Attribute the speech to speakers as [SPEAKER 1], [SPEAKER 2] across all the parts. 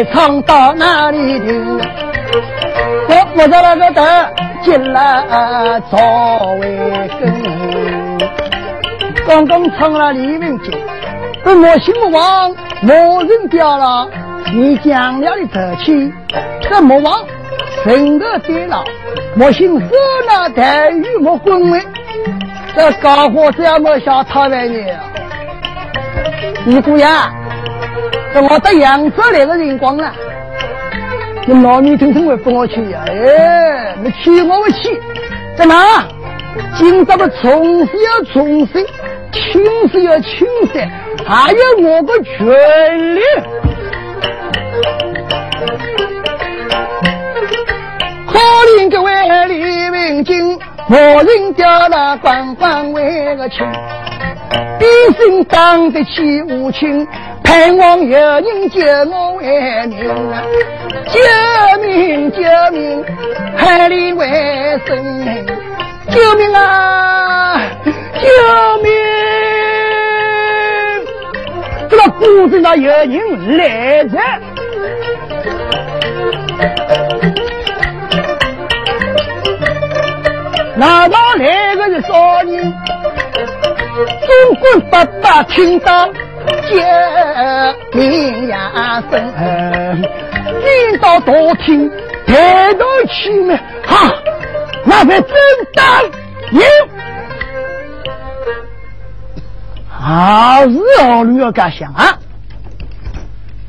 [SPEAKER 1] 岗位唱到哪里去？我我在那个的进来作为根。刚刚唱了李文经，我心王莫人掉了，你讲了的德气，这莫忘神的跌老，莫心热闹待遇莫滚位，这高火这样莫下讨厌你。你姑娘，这我到扬州来的辰光了，你老米听听会不我去呀？哎，你去我不去？怎么？今朝的重视要重视，轻视要轻视，还有我的权利。可怜这位李文金，我人掉了官官为个亲，毕竟当得起无情，盼望有人救我为民啊！救命救命，海里为生。救命啊！救命！这个谷子那有人来着，哪道来个是少年？中国爸爸听到救命呀声，听到大厅抬头去嘛，哈！那才真当有，啊是哦，你要敢想啊？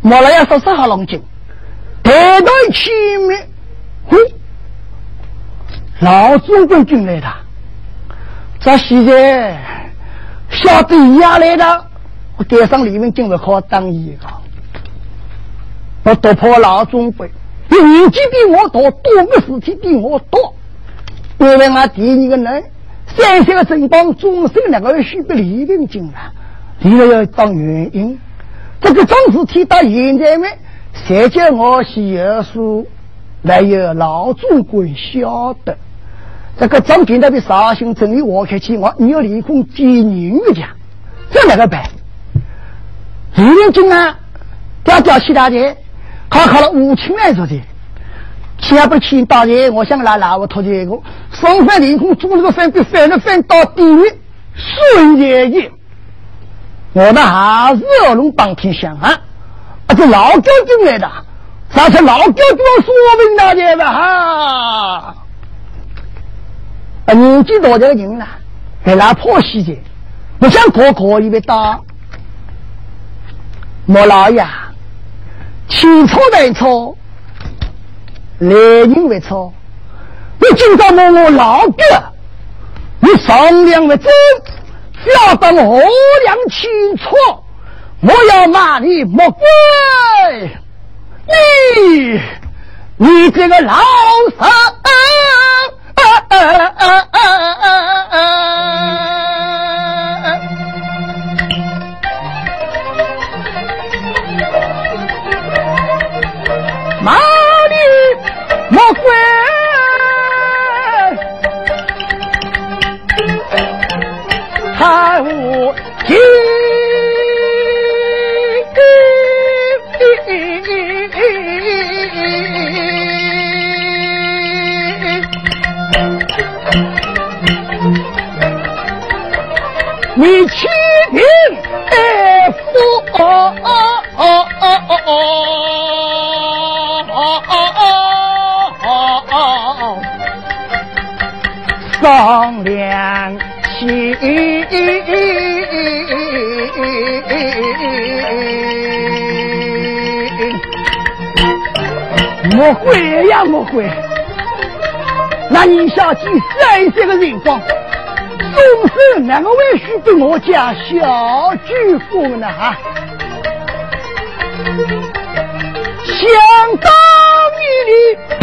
[SPEAKER 1] 莫来要说十号龙井，抬头起面，哼，老中国军来的，这现在晓得压来的，赶上李文进来好当一个，我突破老中国，年纪比我大，多个事情比我多。因为我第一个人，三岁的城邦终身两个许不离的进来，离了要当原因。这个种事体到现在呢，谁叫我是有数，来有老总管晓得。这个张军那边绍兴正义我开起我，你要立功接人的家，这哪个办？李元军啊，调调西大姐，考考了五千来着的。下不去大人，我想拉拉我托这个，双翻凌空，做了个翻，比翻了翻到地狱，孙爷爷，我那还是二龙帮天响啊！啊，这老将军来的，啥是老将军说明大姐吧？哈，啊，年纪大的人了，还拿破西的，不想过可以被打。莫老爷，起错来错。来人为错，你今朝问我老哥，你商量为真，要当我量清楚，我要骂你莫怪。你，你这个老好鬼。贪污你欺贫爱富。哦哦哦哦哦双良心。莫会呀，莫会！那你下去在这个人方，总是那个为许对我家小舅父呢？啊，想到你的。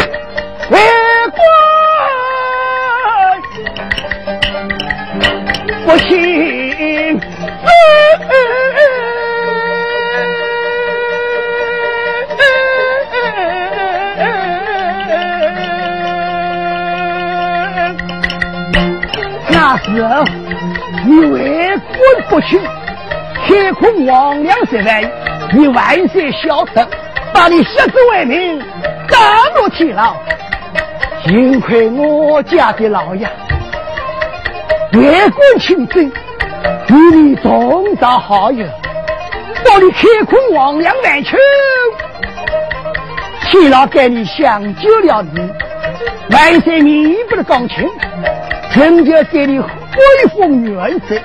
[SPEAKER 1] 官不屈，开空王良之外，你万岁晓得，把你杀之为民，斩入天牢。幸亏我家的老爷越过清正，与你同造好友，把你开空亡羊万秋。天牢给你享救了你，万岁弥不的钢琴，成就给你恢复元色。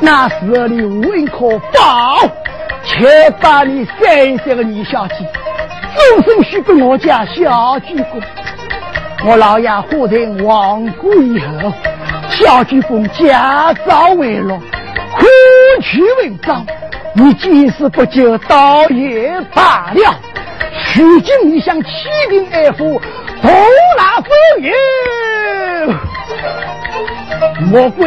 [SPEAKER 1] 那时候你无人可保，却把你三十个女小姐，终身许给我家小鞠躬。我老爷活在亡故以后，小鞠躬家早为落，苦去文章，你即使不救，倒也罢了。如今你想欺贫爱富，多拿风云，莫怪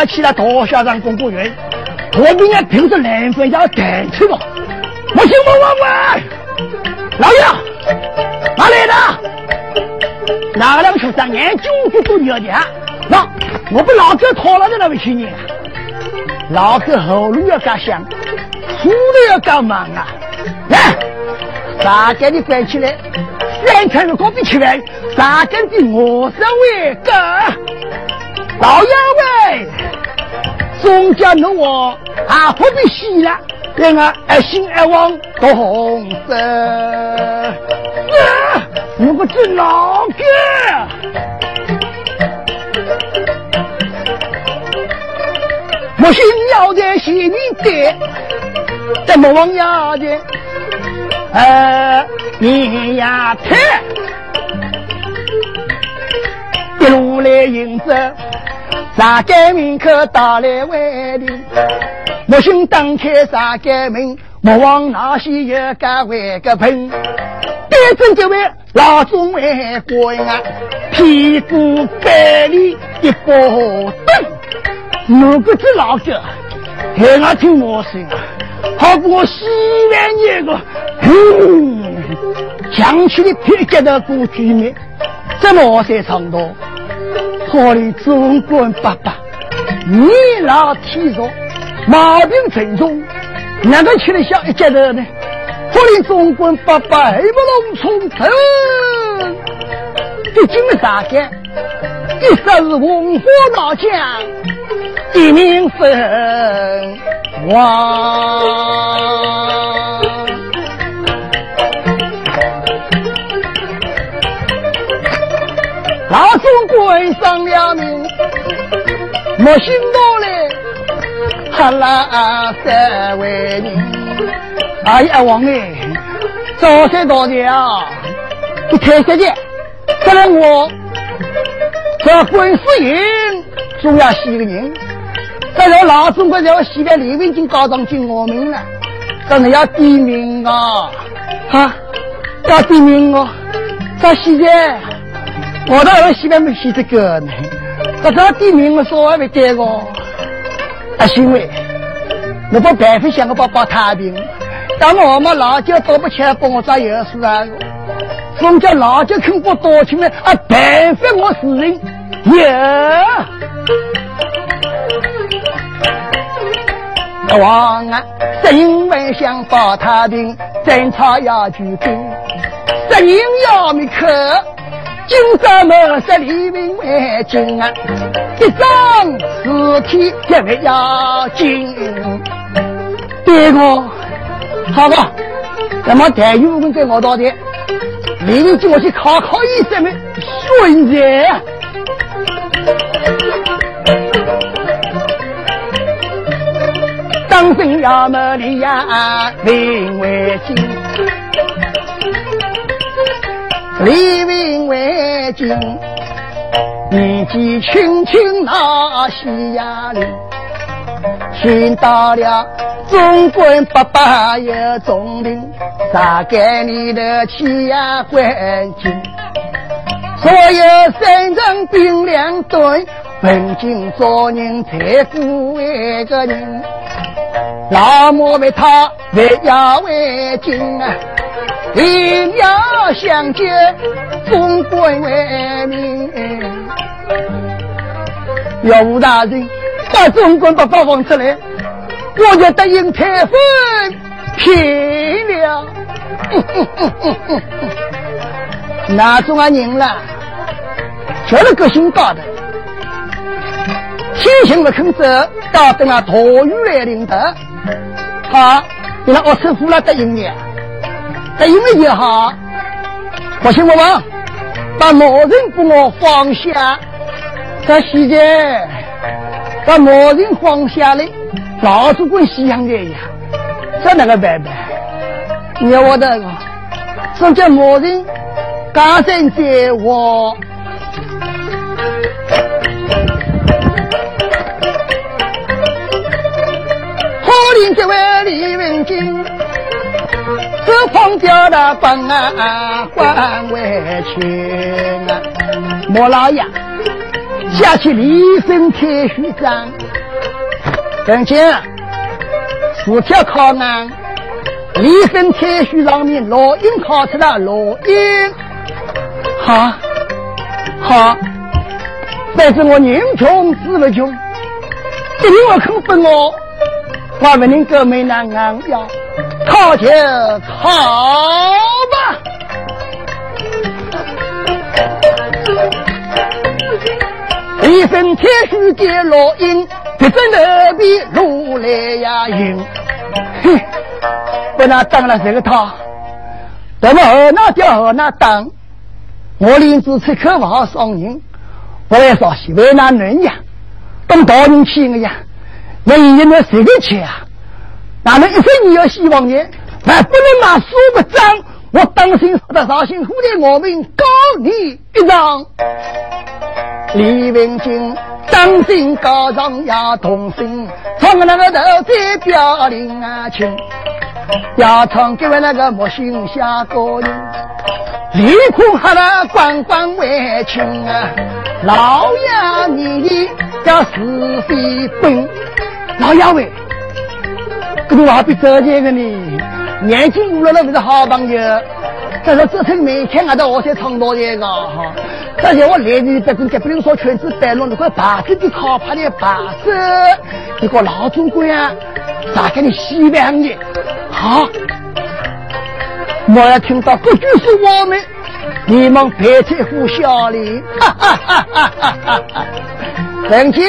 [SPEAKER 1] 我来去了大校长公务员，我明年凭着两分要赶去了。我姓王王王，老爷哪来的？哪两个学生眼睛子都尿的？那我不老哥讨了的那位青年，老哥喉咙要干响，书都要干忙啊！来，大家你关起来，三餐是高比吃来，大家的我身为哥。老爷喂，宋家奴我还不必洗了，让我爱心爱往多红色。我不知老哥，我心要在心里的，怎么往要的？呃，你呀，太一路来迎着。大街门口打来外地，木星打开大街门，莫往那些有个外个喷。别正这位老中外国人啊，屁股百里一包灯。如果这老哥还我听我声啊，好过西万年个，哼，强起的铁脚的古居民，这么些长多。好的中国爸爸，年老体弱，毛病沉重，哪个吃得下一家头呢？好的中国爸爸还不能从头，毕竟是啥个？一生是文化大将，一命分王。老总官上了命，莫心多嘞，哈拉三位人。哎呀，王哎，早些到的啊，你太些的，再来我这官司营总要洗个人。再来老总管在我西边李文金高上进我名了，真的要点名啊！哈，要点名哦，到现在。我到俺西边没写这个呢，这个地名我说还没改过。啊，行为，我把办法想个把保太平。但我们老家都不起来帮我抓油水啊！什么叫老家肯不多钱呢？啊，办法我是人有。王啊，十人万想保太平，争吵要举兵，十人要灭口。今朝我是黎明为景啊，一张事体特别要紧。对我，好吧，那么待遇问给我到底，明天我去考考医生们顺子。当真要么你呀，没为君。立命为金，年纪轻轻那西呀里，寻到了中国八百有重兵，杀给你的气呀关金，所有三人兵两队。本经做人才过一个人，老母为他为要为敬啊，一要相见，中国为民。要吴大人把中国把发放出来，我就答应太分骗了。哪种啊人了？就是个性高的。天行不肯走，到等啊大雨来临的。好，你那二师傅了答应你，答应了也好。不信我问，把老人给我放下，这现在把老人放下来，老子跟西洋人一样，这那个办办？你要我的，说叫某人刚才在我。这位李文金，这放掉了官啊，还回去啊！莫老爷，下去立身铁须章，文金，四条靠岸，立身铁须上面烙印刻出了烙印，好，好，反正我人穷志不穷，一定要肯分我。我们能够没那昂要，考就考吧。一身铁须的烙印，别在那边如来呀云。哼，不那当了这个他，怎么二那吊二那当？我连子吃口不好伤人，不来说西为那嫩呀，等大人气我呀。那一年那谁给钱啊？哪能一生你要希望呢？还不能拿书不脏，我当心说的绍兴府的我们告你一状。李文金当心告状要同心，从那个头再表领啊亲，要唱给我那个木心下个人，立刻哈了官官为亲啊！老爷你要是非本。老杨喂，这个话比走前个呢，年轻无了那不是好朋友。但是这次每天俺到我才唱到一个哈，而且我来的别跟别不能说圈子摆弄那个把子的靠怕的把子，一个老总管啊，咋给你西边的？好，我要听到不就是我们，你们别在乎笑里，哈哈哈哈哈哈！曾经。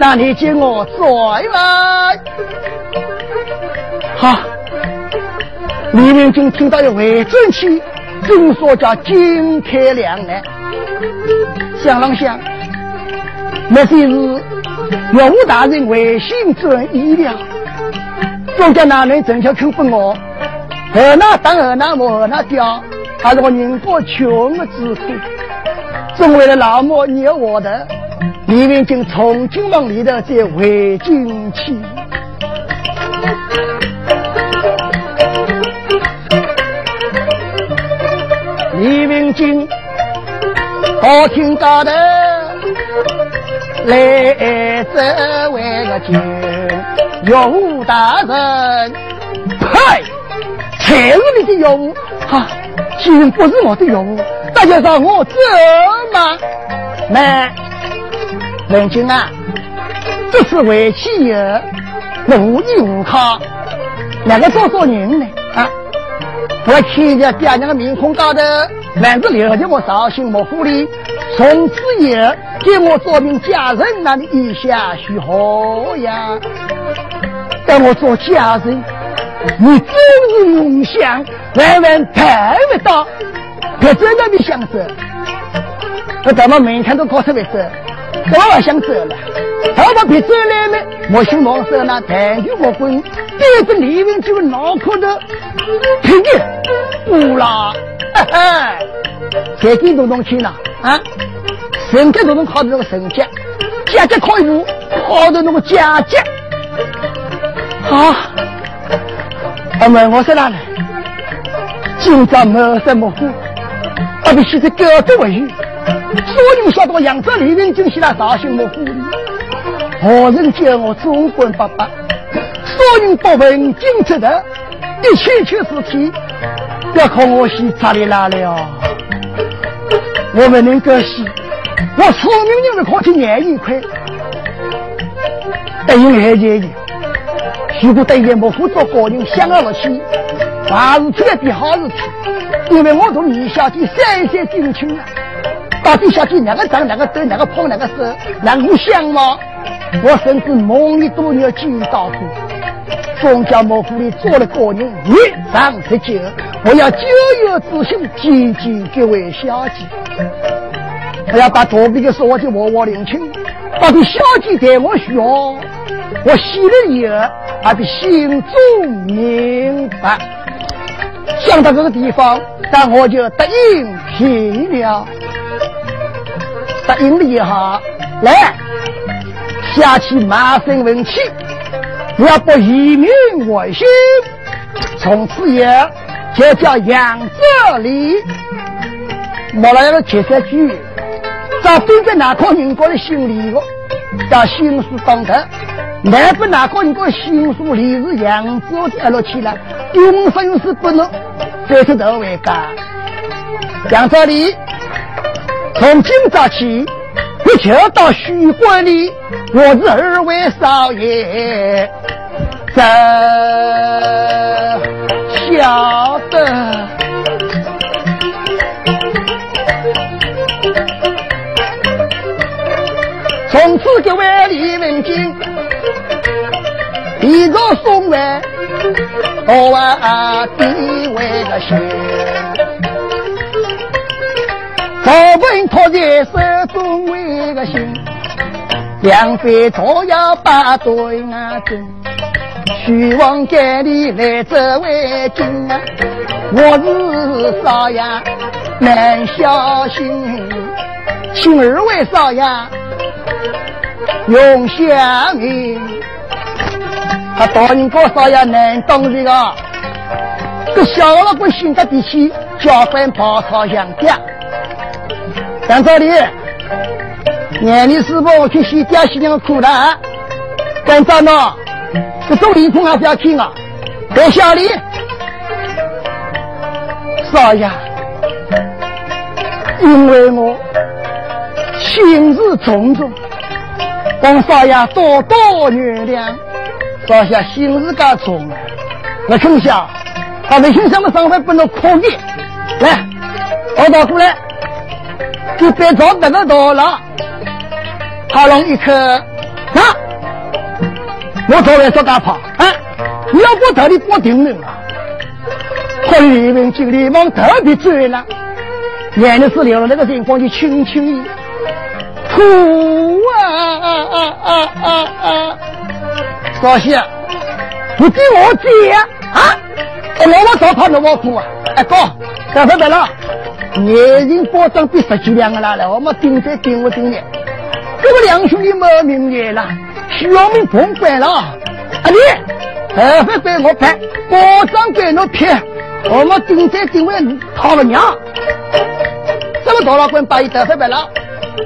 [SPEAKER 1] 那你接我拽来。好，李明君听到的魏正气，正说叫金开两难，想了想，莫非是岳武大人为心转意了，庄家哪能正巧肯分我？二那当二那磨二那掉，还是我宁波穷的之苦，总为了老母你我的。李文金从金往里头再回进去，李文金好听到的来这位个君，岳武大人，嗨，才是你的岳武，哈，既然不是我的岳武，那就让我走嘛，来。文君啊，这次回去以后无依无靠，两个做做人呢啊！我看着爹娘的面孔高头，还是留着我绍兴木府里，从此以后给我做名家人，那里意下许好呀？但我做家人，你真是梦想，万万盼不到，别在那里想着，我怎么每天都搞出来着？我不想走了，我不别走来了。莫心莫色那谈酒莫滚，别着李文就脑壳的平的，不啦，哈哈，再给东东去了啊！人家都能考的那个成绩，姐姐考一路考的那个佳绩。好，阿妹我在哪里？今朝没什么苦，我必须在高头为语。所有人晓得我扬州李文军是那绍兴模糊的，何人叫我中国爸爸？所有人不问金值的，一切全是天，要靠我西查里来了。我们能够西。我聪明人的考去念一块，等于还钱的。如果等于没负做个人想要了起，坏事出来比好事去。因为我同李小姐三三定亲啊，到底小姐哪个长哪个短哪个胖哪个瘦，哪个相貌，我甚至梦里都有见到过。庄家莫府里做了个人一上十九，我要九有自取，积极各位小姐。我要把躲避的事我就窝窝领情，到底小姐对我需要，我心里有，还得心中明白。想到这个地方，但我就答应去了。答应了一下，来，下去马身问起，要不以民为心，从此以后就叫杨泽礼。莫来个铁三句。咱对在哪个人家的心里个，叫心术当头；难不哪个人家心术里是扬州的落去了，永生是不能再出头为干。杨州里从今早起，我就到许关里，我是二位少爷，怎晓得。从此各位李文金，一个送来，我啊地位个先，赵文托在手中为个心，两非都要把对啊真，希望给你来这为金啊，我是少爷难小心，请二位少爷。用香名，他大人多少爷难当这个。这小老鬼性格脾气，家饭跑草香嗲。讲道理，年龄师傅去洗爹洗娘苦了。干啥呢？这种礼品还不要听啊！在小李，少爷，因为我心事重重。王少爷多多原谅，少爷心事噶重！我从小他微信上的上班不能可以，来，我倒过来，就别找别个多了，他弄一颗，啊，我昨晚说干跑啊，你要不特地不定了，可里面经理忙特别追了，眼里是流了那个地方就轻轻一哭。啊啊啊啊啊啊啊！少熙，你给我接啊！我我找他那我哭啊！哎哥，干什么了？年人保障比十几两个来了，我们顶在顶我顶的，这个两兄弟没名言了，需要命碰关了。啊你，头发归我拍，保障归我撇，我们顶在顶位讨了娘。这个大老官把一头发白了，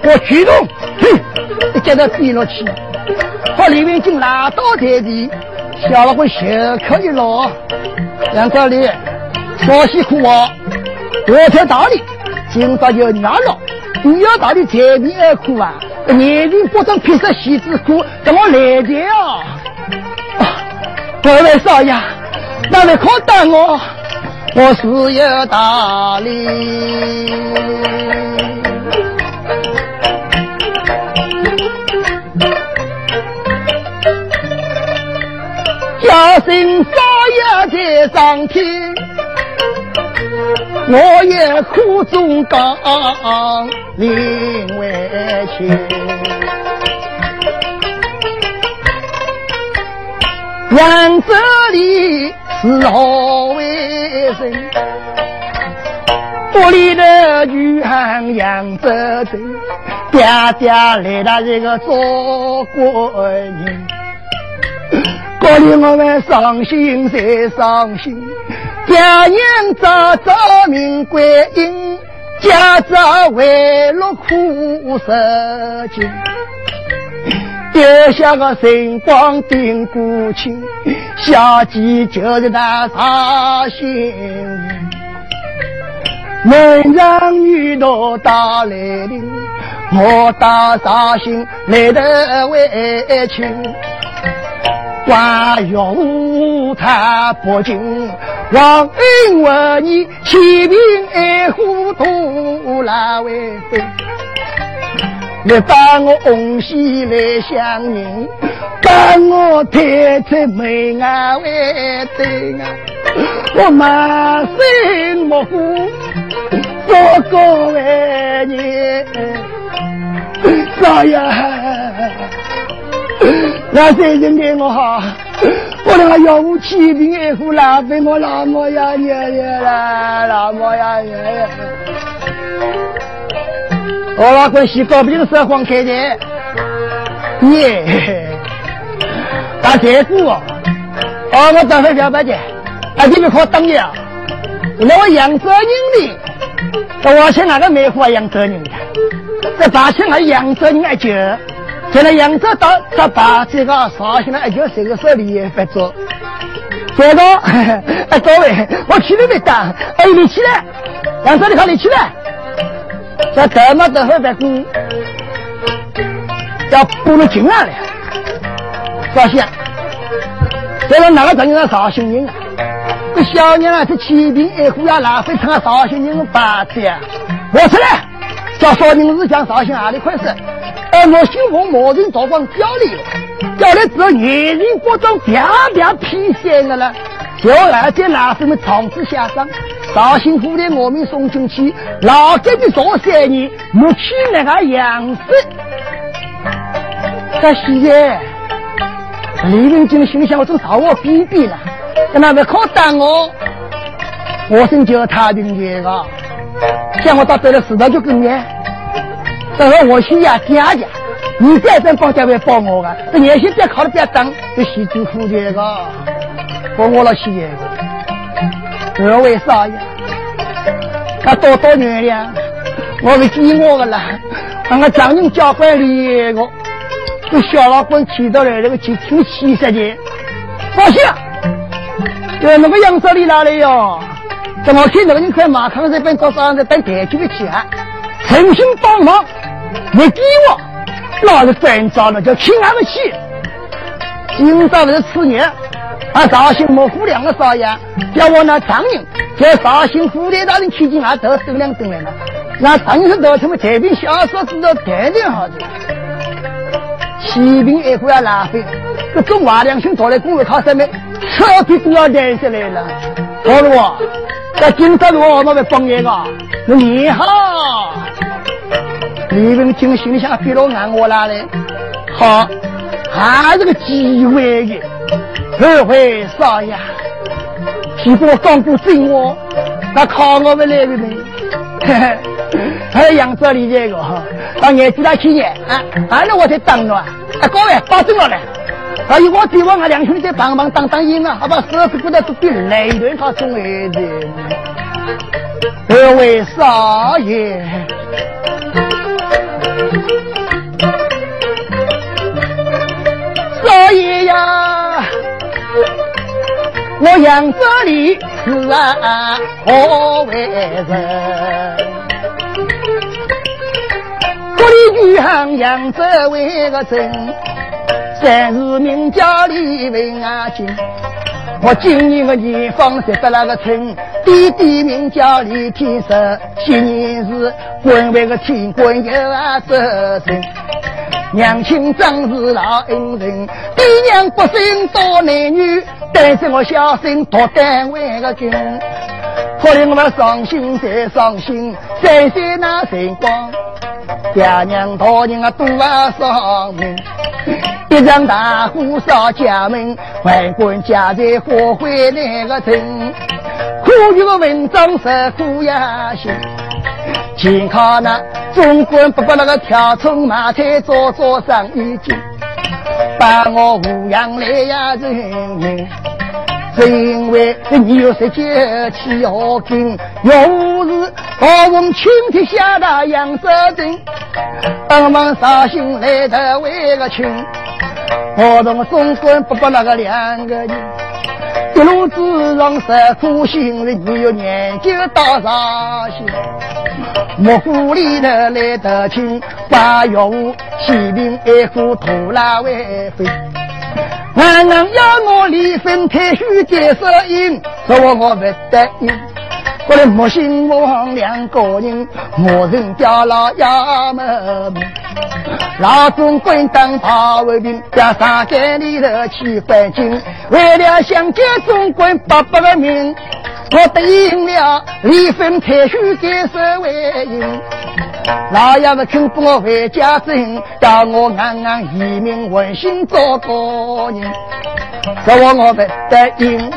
[SPEAKER 1] 我举动，哼！一接到低落去，把李文金拉到台地，小老虎袖口一落，杨道理，少辛苦我，我才道理，今朝就娘了，你要道理财迷而苦啊，年龄不长，披上喜之苦，怎么来的啊？各位少爷，哪位可等我？我是有道理。小心少爷在上天，我也苦中刚另为情。扬州里是何为人？屋里的女汉扬州镇，爹爹来了一个做官人。这里我们伤心再伤心，家人早早命归阴，家长为了苦受尽。丢下个晨光定孤亲，小姐就是那伤心。男让女多打来临，我打伤心来得为亲。关用他不敬，忘恩负义，欺贫爱富，徒劳为非。你把我红喜来相迎，把我抬出门外为对啊！我满心莫负，不过为你，少爷。那谁人给我好？我那个要无欺贫爱富，浪费我老么呀爷爷啦，老么呀爷爷。我老公洗搞不定是黄开的，耶！打财富哦，哦，我等会表白的，啊，你们靠等你啊！那我扬州人的，我去哪个梅花扬州人的？这八千还扬州人爱酒。现在扬州到这把这个绍兴了，就这个手里也发作。这个，哎，各位，我去你没当，哎，你起来，扬州你看你起来，这这么多后边工，要补了劲啊了。绍兴，这个哪个真是绍兴人啊？这小娘啊，这欺贫爱富呀，浪费成了绍兴人的八字啊！我出来，叫绍兴是讲绍兴哪里块事？哎，我姓王，某人早光调来了，调来之后，年人各种啪啪批线的了。就二在拿什么长子下葬，绍兴府的我们送进去，老家的做三年，没去那个样子。这现在，李文金心里想：我真朝我逼逼了，跟他们靠打我，我先叫他的那个，像我到这了石头就跟你。等会我去呀，家家，你再等帮家会帮我个，这年薪别考了别等，这西子苦这个，帮我了西个，二位少爷，他多多原谅，我是记我的了，那个张人交管理个，这小老官提到来那个就挺气实的，放心，呃，那个杨少里哪里哟？怎么看那个人快马扛这边早上在等台球的去啊？诚心帮忙。你给我，那是烦躁了，叫亲俺们去。今朝是次年，啊，绍兴莫府两个少爷叫我那张人在绍兴府里大人去进俺头等两等来了。那张人是到什么太平小说知道谈谈好的，欺贫爱富要浪费，这中华良心做来公会靠什么？彻底都要带下来了。好了我，在今朝我我们来帮一个，你好。李文金心里想：别老按我来嘞，好，还是个机会的。二位少爷，如果刚过正我，那靠我们来的呢？嘿嘿，还有扬州里这个，到年纪大去年啊，反正我在等着啊。啊，各位保证了嘞，还有我希望俺两兄弟在帮忙当当营啊，好吧？十次过来都比累人他中来的。二位少爷。少爷呀，我扬州里是啊何为人？这里女行扬州为个镇，三日名叫李文啊金。我今年个年方十八那个村，弟弟名叫李天寿，今年是官为个天官有啊责任。娘亲真是老恩人，爹娘不生多男女，但是我小心托单位个军。可怜我们伤心再伤心，再三那辰光，爹娘大人啊多伤命，一场大火烧家门，万贯家财化灰那个城，苦有个文章是苦呀心，健康那总管不把那个跳葱买菜做做生意经，把我抚养来呀人民。是因为你有十九气要紧，要不是我从青天下大杨泽镇，帮忙绍兴来的为个亲，我同总管不把那个两个人，一路之上受苦心，你有年纪到绍兴，莫府里头来得亲，八月五起兵爱护土拉为妃。俺娘要我离婚退休结色因，说我我不得应。后来莫心王两个人，莫人掉了衙门。老总官当炮卫兵，加上街里头去换金，为了想救总管八百个命，我答应了离婚退休结色为因。老爷们肯帮我回家镇，叫我安安移民温馨做个人。说我我不得应，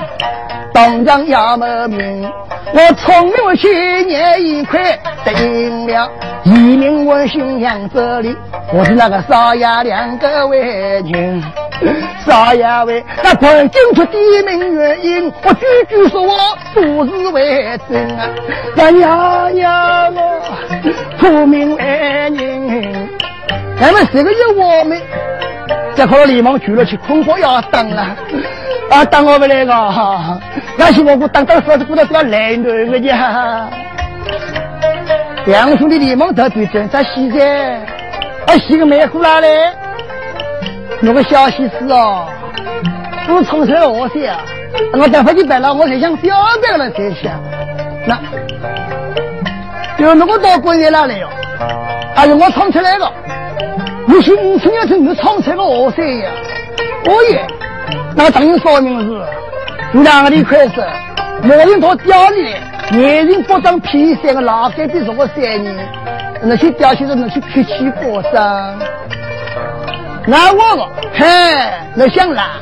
[SPEAKER 1] 当场要么命。我聪明我去年一块答应了移民温馨养这里。我是那个少爷两个为人，少爷为那关进出地名原因，我句句说我都是为真啊。那娘娘我出名为人，咱们这个有我们。这可能连忙举了去，空火要当了，啊，当我们那个哈，那是我我当当嫂子过到这个来女个家，两兄弟连忙得对阵，在西在，啊，洗个梅湖哪嘞？那个小西施哦，我从小我些啊，我等会去摆了，我才想表白了才想，那，有那个到过年哪里哟？哎呦我唱出来了。你是五十年前你唱出个河山呀？哦耶，那当然说明是两个的快手，某人到钓里来，年龄不当披山个老干比什么三年，那些钓起来那些脾气过生。那我个，嘿，那想啦，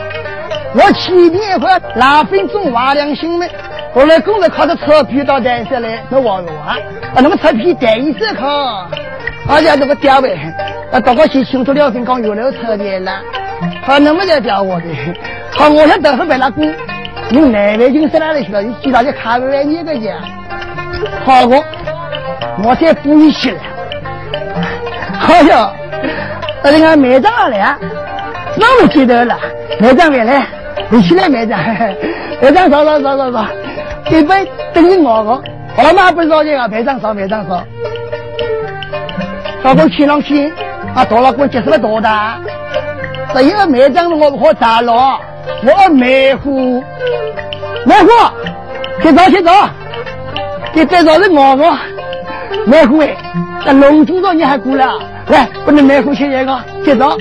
[SPEAKER 1] 我前面一块拉分种瓦良心呢，后来工人靠着车皮到台上来，那我我啊，那个车皮带一只靠，而且那个钓位。啊，大哥先清楚了分讲有了车的了，好，那么在钓我的，好，我想等会白拉工，用南北京上来的去了，你去大家看完你个家，好我，我再补一起了，好呀，那你看买账来啊，那么记得了，买账回来，你起来买账，买账少少少少少，一杯等于我个，我妈不着急啊，买账少买账少，大哥去上去。啊，多了，我结束了多大？十一个梅子我不可砸了，我梅户，梅户，去走去走，你再找人我我梅户哎，那龙井庄你还过来？来，不能梅户去一个，接走。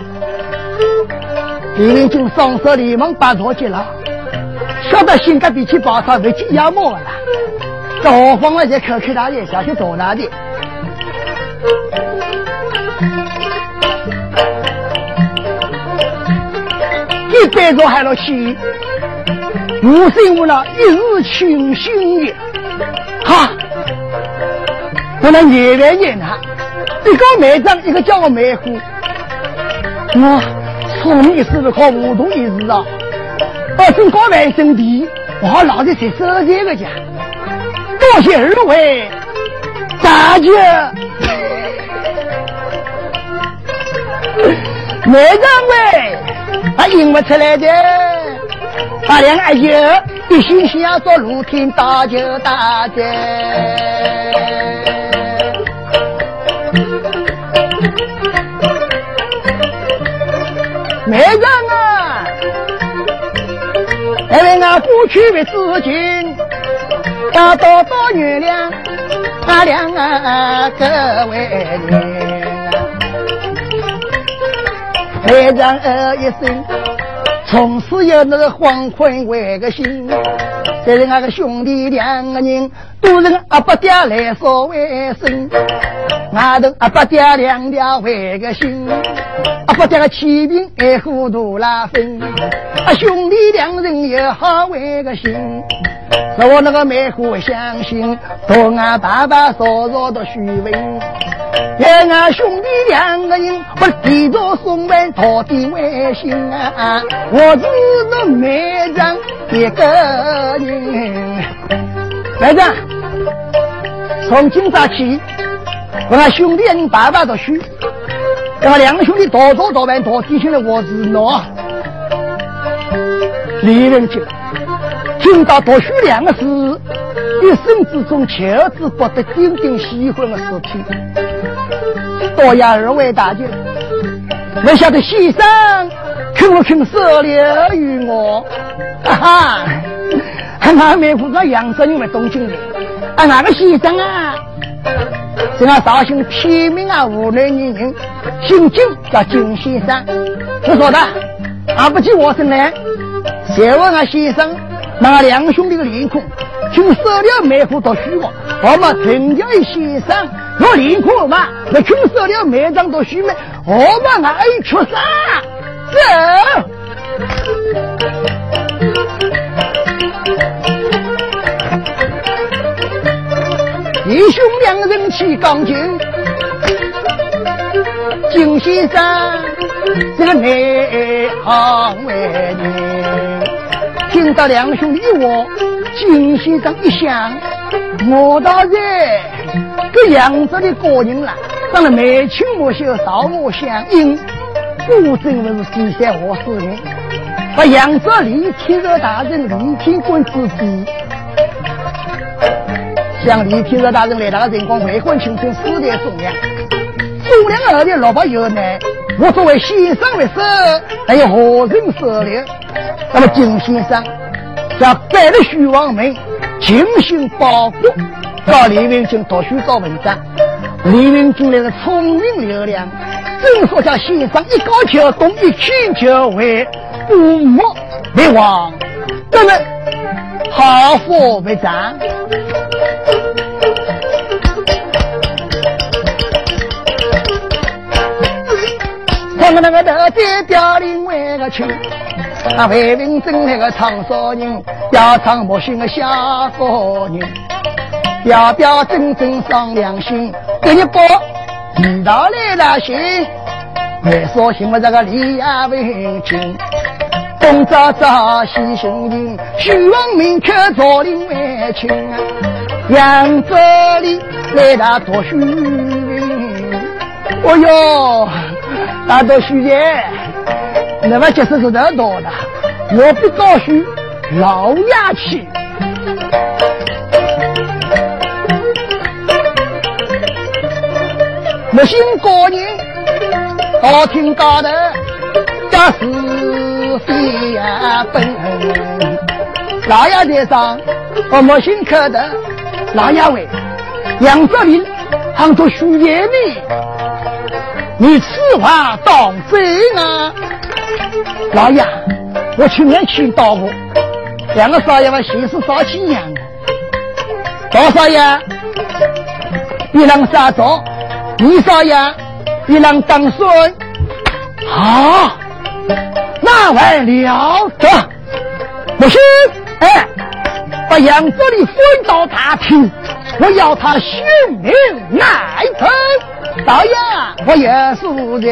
[SPEAKER 1] 李文俊双手连忙把坐接了，晓得性格脾气暴躁，脾气要么了。这何况那些口口大的，小气多大的。一百多还了去，无心无脑，一日清醒的，哈！我那年来年他，一个卖账，一个叫我卖货，我聪明是不靠糊涂一时啊！我正搞卫生地，我老子才收这个家，多谢二位，大姐，买账喂。他引不出来的，他两个爷一心想要做露天大酒大寨。没人啊，因为俺过去的资金要多多原谅俺两个为人。台长呃一生，从此有那个黄昏为个心，这是那个兄弟两个人，都是阿伯爹来说卫生，外头阿伯爹两条为个心，阿伯爹个气病爱糊涂拉分，啊兄弟两人也好为个心，是我那个妹夫相信，同俺爸爸说说的虚伪。俺俺兄弟两个人不提着送饭到底为心啊！我只是埋葬一个人。妹长，从今早起，我那兄弟人爸爸都许，我两个兄弟多做多办多底下来我是孬。李仁杰听到读书两个字，一生之中求之不得，顶顶喜欢的事情。多谢二位大姐，没晓得先生肯不肯收留于我？哈哈，俺妹夫个杨生为东京的，啊，哪个先生啊，是俺绍兴天命啊湖南女人，姓金叫金先生。我说的，俺不记我生来，谢问俺先生，那两兄弟的脸孔，请收了妹夫读书我，我们陈家先生。我脸孔嘛，那穷死了，每张都虚美，我们爱出啥？走！弟兄两人去钢琴，金先生这个内行为人，听到两兄一话，金先生一想，我大人。这扬州的高人啦，长得眉清目秀，道貌相应，果真不是西山何世人。把扬州李天热大人、李天官之子，像李天热大人来那个辰光，未婚青春，世代忠良，忠良儿的老婆有难，我作为先生为首，还有何人收留？那么金先生要拜了徐王门，精心保护。找李文俊读书找文章，李文俊那个聪明流亮，正说叫先生一高就懂，一去就会，不莫为王，真的好佛为长。我们那个大姐表另外个亲，啊，为文正那个长沙人，要唱木心个下高人。表表真真伤良心，给你报遇到来了信，为说信我这个李亚文清，东早早西行行，徐王明可朝廷为亲，扬州里来了多虚名，哦哟，大多虚爷，那么就是是得多的，我不高兴，老牙去。木心高人，道听高头讲是非呀本。老爷在上，我木心可得。老爷为杨泽林，杭州徐爷呢？你话当真啊？老爷，我去年去到过两个少爷嘛，心思少几样的。大少爷，你能啥做？李少爷，你能当孙？好，那还了得！不行，哎，把杨州里分到大厅，我要他性命难分。少爷，我也是的。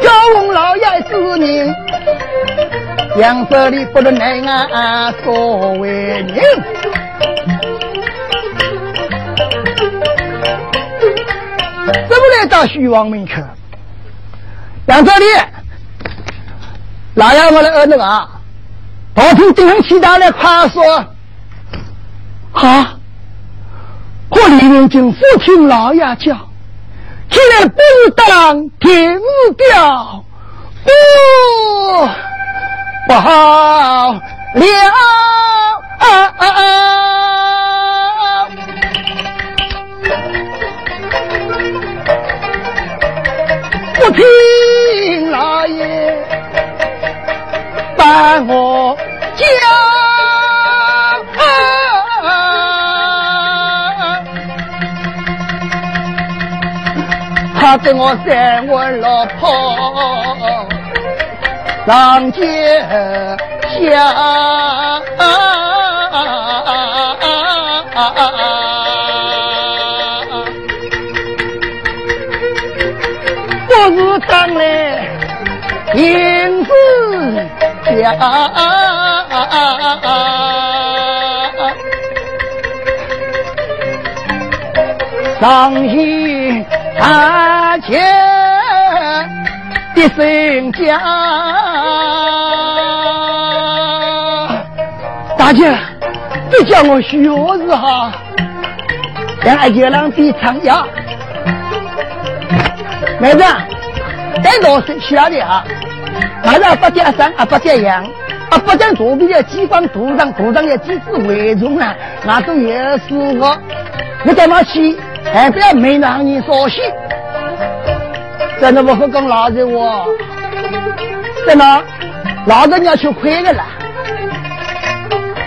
[SPEAKER 1] 叫问老爷子名？杨州里不能奈俺所为人，怎么来到徐王门去？杨州里，老爷我来儿子啊，好听顶起大来怕说好我里面就不听老爷叫起来不当停掉不不好了。啊啊啊不听老爷把我讲，他给我三碗老泡上街下。我是当来银子家，上西大钱的身家，大姐。别叫我学子哈，让俺姐郎比唱呀。妹子，再多是小的啊，俺是不点三啊，八点阳，啊八点左边的机关图上，图上的几字为重啊，俺都也是我。你干嘛去？还不要没让你说戏？真的不会跟老子我？真的，老子你要吃亏的了。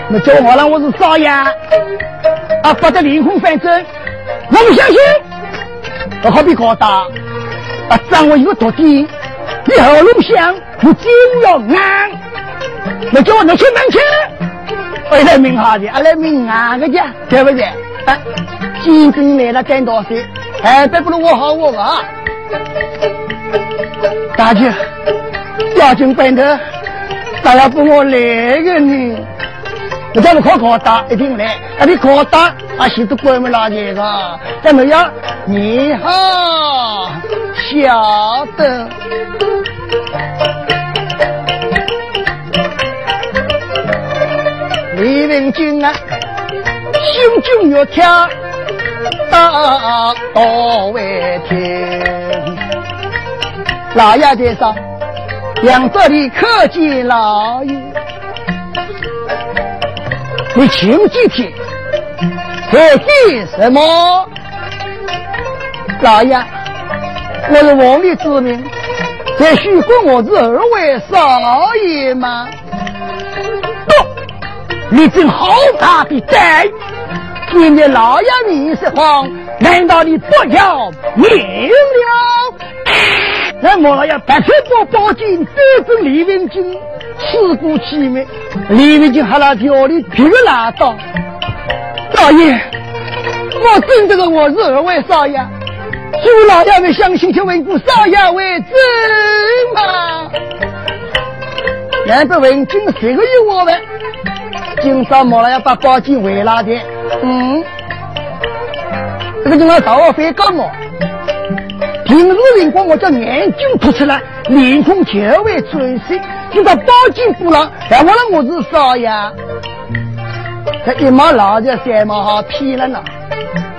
[SPEAKER 1] 那叫我了，我是少爷，啊，不得凌空翻身，我不相信。我何必高大，啊，掌握一个特点，你喉咙响，你筋要硬。那叫我能去门去，我来明好的，啊来明硬个家，对不对？啊，今天来了干多事，哎别不如我好我啊。大舅，要紧办的，咋要不我来个呢？你咱们考考大一定来，那你考大啊，写都关门拉这个，怎么样？你好，晓得。李文君啊，心中有跳，大道为天。老爷在上，扬州里可见老爷。你请几天？在干什么？老爷，我是王里之民，在许过我是二位少爷吗？不，你真好大的胆！今日老爷你是慌，难道你不要命了？那我老爷白水包包金，得知李文金。事故起灭，李文金哈拉条里皮个拉倒。老爷，我真的是我是二位少爷，恕老爷们相信，就问过少爷为真吗？难得文金谁个有我们？今朝莫老爷把宝金回来的，嗯，这个地方找我飞干我？平日辰光我叫眼睛凸出来，脸孔就会转色。听到包金不了，还我了我是少爷。这一毛老子三毛好骗了呢。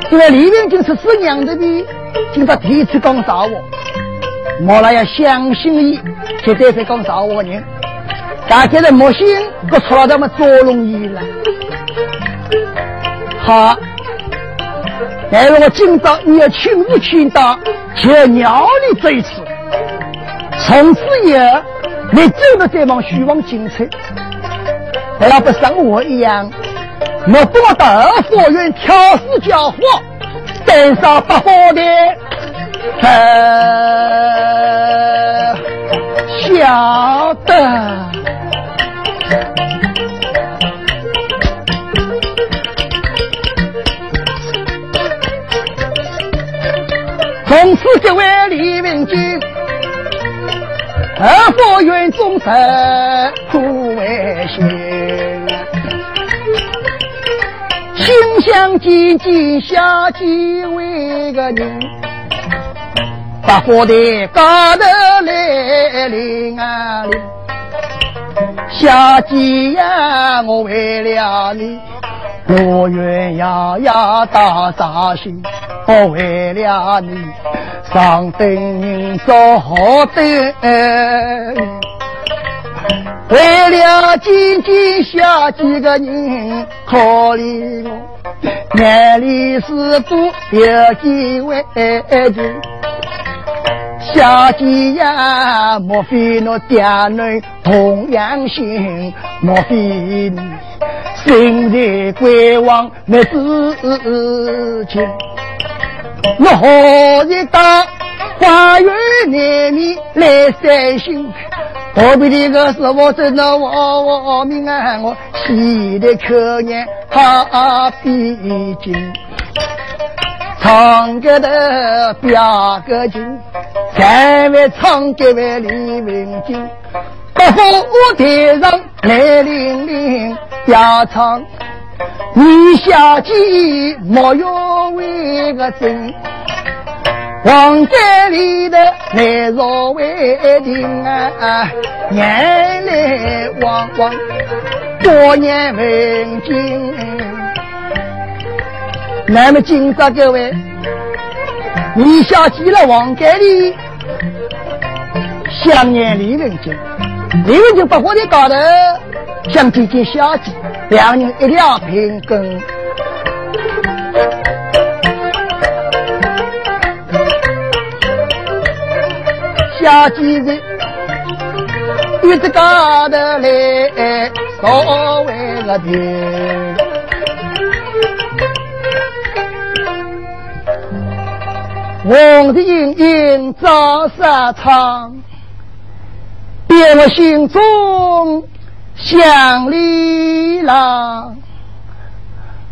[SPEAKER 1] 因为李文金是是娘的的，今朝第一次讲找我，莫了要相信你，绝对是讲找我人。大家的莫信，我出了这么捉弄你了。好，但是我今朝你要亲自劝导，就鸟你这一次，从此以后。你走了这帮虚妄精彩，还要不像我一样，我多到二佛院挑事教化，登上八宝殿，呃，晓得。从此这位李文君。二佛院众生苦为心，心想紧紧下几位个人，把佛的高头来领啊领，下几呀我为了你，我愿呀呀大扎心，我为了你。上等人做好的，为了今天下几个人可怜我，眼里是多有几位就小姐呀，莫非那爹女同样心？莫非你心在鬼王没知情？我何日到花园里面来散心？何必的个是我真的我我命啊！我喜的可怜他毕竟。唱歌的表个情，三位唱歌位李文金，不服台上来领领，要唱你小姐莫要为个真，王家里的来若为定啊，年来往往多年文金。那么今朝各位，你想起了王盖里，想念李文金，李文金把我的高头想见见小姐，两人一两平根。小姐子一直高头来所谓个的。红的莺莺早沙唱，别我心中想李郎，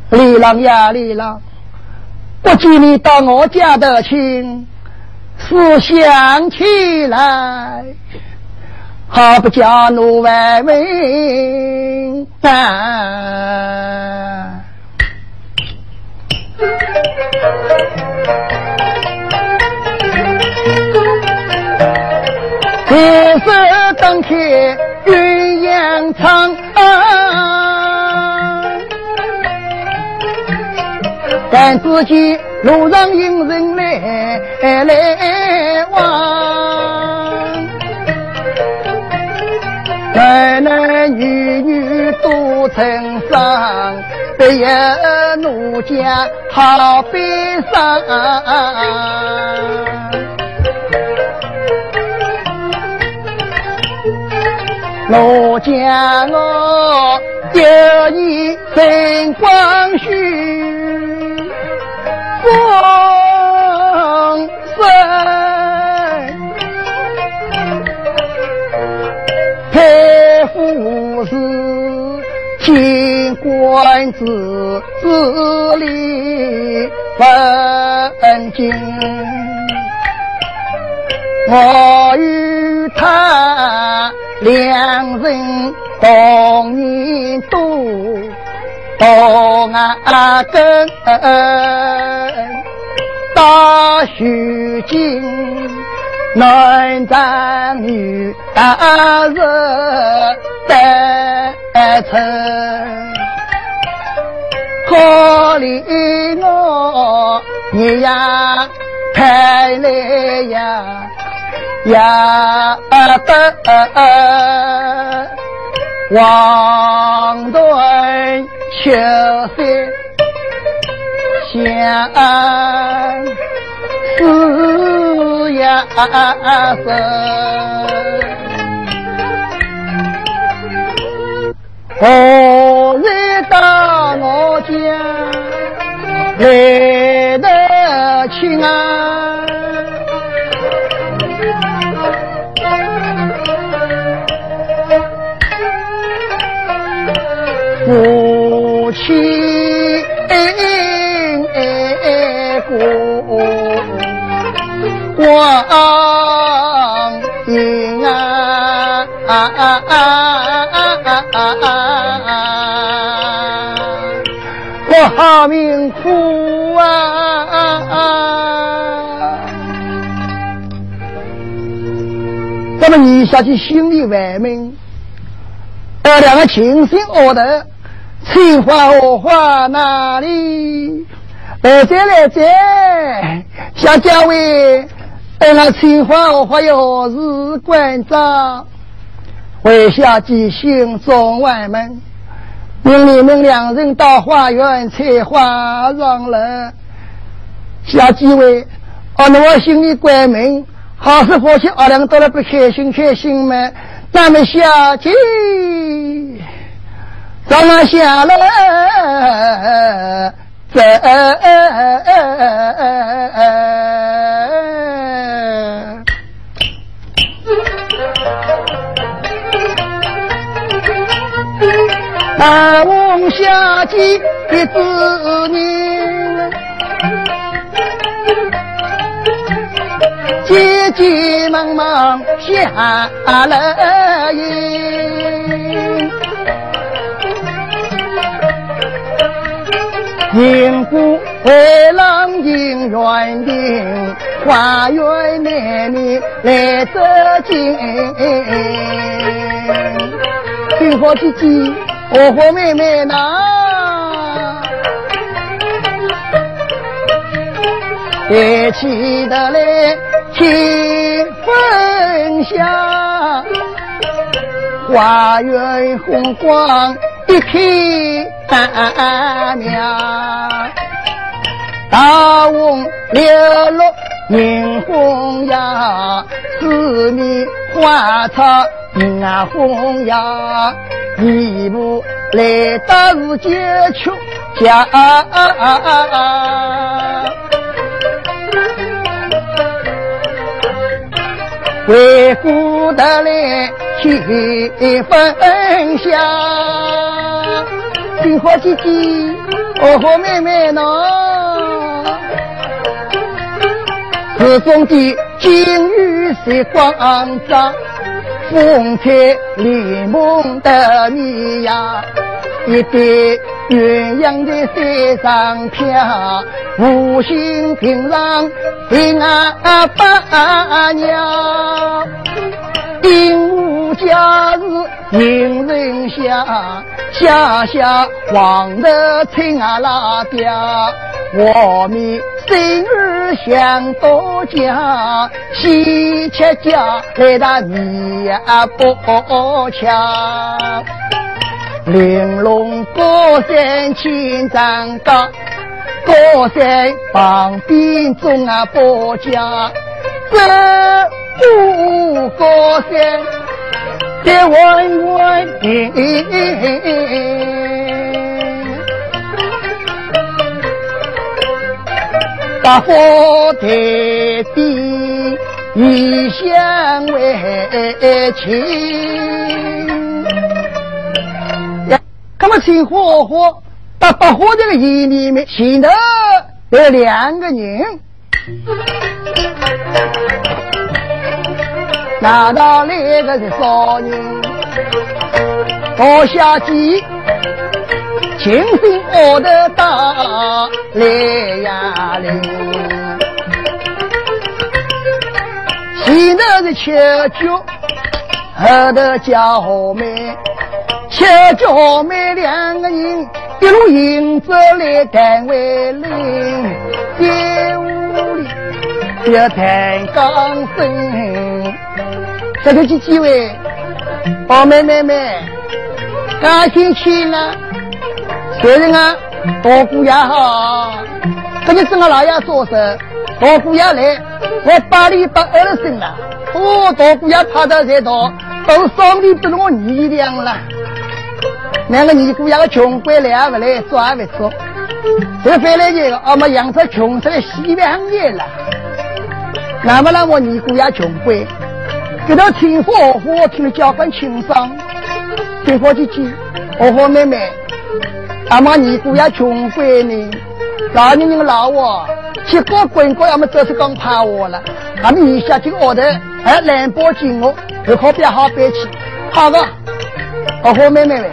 [SPEAKER 1] 李郎呀李郎，不见你到我家的亲，思想起来，好不叫奴外门啊。一手灯开鸳鸯窗，但只见路上行人来来往，男男女女都成双，不由奴家好悲伤。我将我有你晨光绪，风声太傅是清官子，子里文静。我与他。两人同年多，同啊根，大须金，男长女大日得成，可怜我你呀，太累呀。呀得望断秋色相思呀深，何日到我家来得亲啊？夫妻过光阴啊，我好命苦啊！咱们你下去心里外面，这两个情深恶的。青花荷花哪里？来者来者，小家位，等那青花荷花有何事关照？为小姐心中外门，命你们两人到花园采花上了。小几位，哦，那我心里关门，好事夫妻二两到了不开心开心嘛？咱们下去，咱们下来走。大王下级的子民，急急忙忙下了迎过回郎迎园丁，花园内里来得近，金花姐姐。哦豁，妹妹呐，抬起的来清风下，花园红光一片淡亮，大翁流落迎红呀，四面花草迎啊红呀。一步来到是九曲家，回过头来气氛下，金花姐姐，哦豁妹妹喏，寺中的金玉石光照。风采丽梦的你呀，一对鸳鸯在山上飘，五星平上平安八娘，鹦鹉假日迎人下，下下黄的青啊拉掉，我们。生儿想多家，喜鹊家来打米呀不强。玲珑高山千丈高，高山旁边种啊包家，这五高山在弯弯大火台地异乡为亲，呀，那么请火火到大火这个营里面，请的有两个人，拿到那个是少年，多下鸡。精心熬得大来呀来，前头是七舅，后头叫妹，七舅妹两个人一路迎着来单位里，在屋里要弹钢声。这头几几位，宝妹妹妹，感兴趣呢？别人啊，大姑爷好，这里正好老爷说事，大姑爷来，我八里八二声了。哦，大姑爷趴到这头，都上帝不我你两了。两个尼姑爷的穷鬼来也不来，抓也不捉。这回来这个，我们养出穷出来西凉人了。那么让我尼姑爷穷鬼，给他听话话，听得交关轻松。听话姐姐，哦豁妹妹。阿妈，尼姑爷穷鬼呢？老年人老哦，七个滚过，要么这是刚怕我了。俺们一下就个头，还两包金哦，又好别好背起。好个，哦豁妹妹们，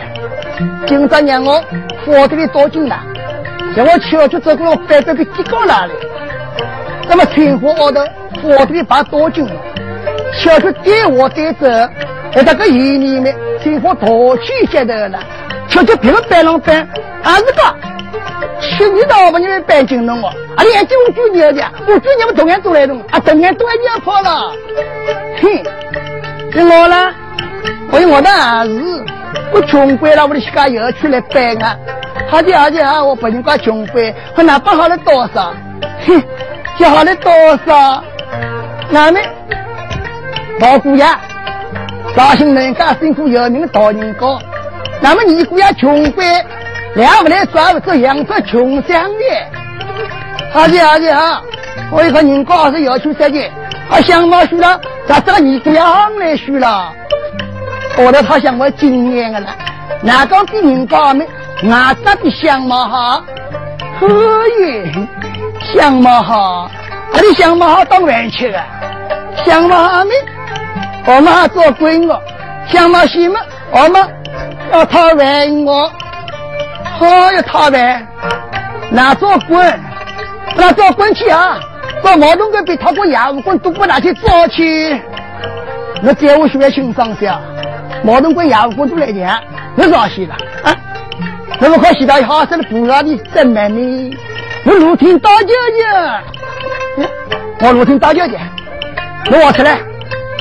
[SPEAKER 1] 今朝让我火这里多进来，让我悄悄走过来，背背个几个来了。那么听话后头，火这里把多进，悄悄带我带走，在这个院里面，听话多去接的。了。悄悄别个搬弄搬。还是个，去年到我们那边搬进了我，啊，眼睛我住你的，我住你们同样都来弄，啊，同样都来娘跑了，哼，是我呢，我有我的儿子，我穷鬼了，我的膝盖又出来搬啊，好的好的啊，我不人家穷鬼，我哪办好了多少，哼，交好了多少，俺们老姑爷，绍兴人家辛苦有名的大人哥，那么你姑爷穷鬼，两不来抓不这养着穷乡的。好的好的好，我一个人哥是要求设计，他想毛输了，咋这个你姑爷来输了？我的他想我经验的了，哪个比人高没？哪个比相貌好？可以，相貌好，我的相貌好当饭吃啊！相貌好没？我们还做官哦，相貌行嘛？我们要讨饭我，好要讨饭，哪做官？那做官去啊？做毛东官比讨过衙务官都不拿去做去。那在我学院欣赏下，毛东官衙务官都来讲，那啥西了啊？那么快洗到好生的不让你真美呢？我陆天大舅舅，我陆天大舅舅，弄我出来，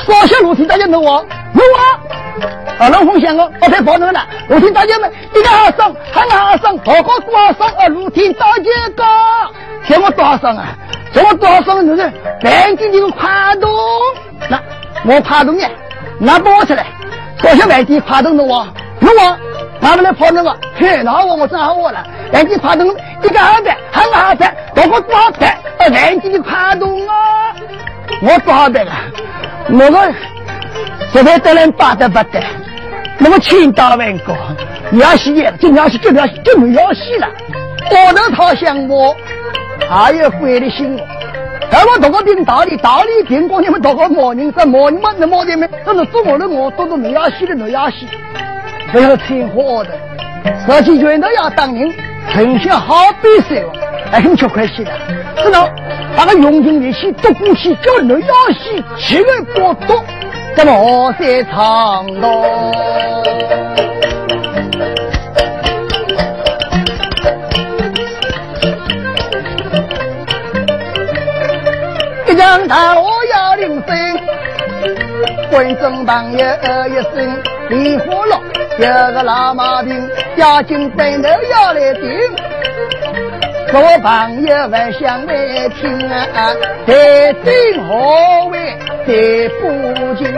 [SPEAKER 1] 少小陆天大舅弄我，弄我，啊，龙凤祥哦，我才保证了，陆天大家们一个好生，喊好生，好好多少生啊？陆天大舅哥，叫我多少生啊？叫我多少生？就是南京这个跨洞，那我跨洞呢？那帮我出来，少小外地跨洞弄我，弄我。他们来跑那个，嘿，那我我正好我了。南京跨洞一个二百，还个二百，多个多少百？呃，南京的跨洞啊，我多少百了？那个实在得人巴得不得，那么千刀万剐，要死也，就要死，就要死，就没要死了。我头他想我，还有鬼的心。而我读个兵道理，道理听过你们读个毛人，这毛人嘛，那毛的没，这是做我的我，都是没要死的，没要死。不要听话的，实际全都要当人，成绩好比赛哦，还很吃亏气的。知道把个用尽力气读过去，叫人要死，气味不多，怎么何在长道？一张大我要领声，观众朋友一声离火了。有个老毛病，要进坟头要来顶。做朋友，万想来听啊，待定何为待不尽。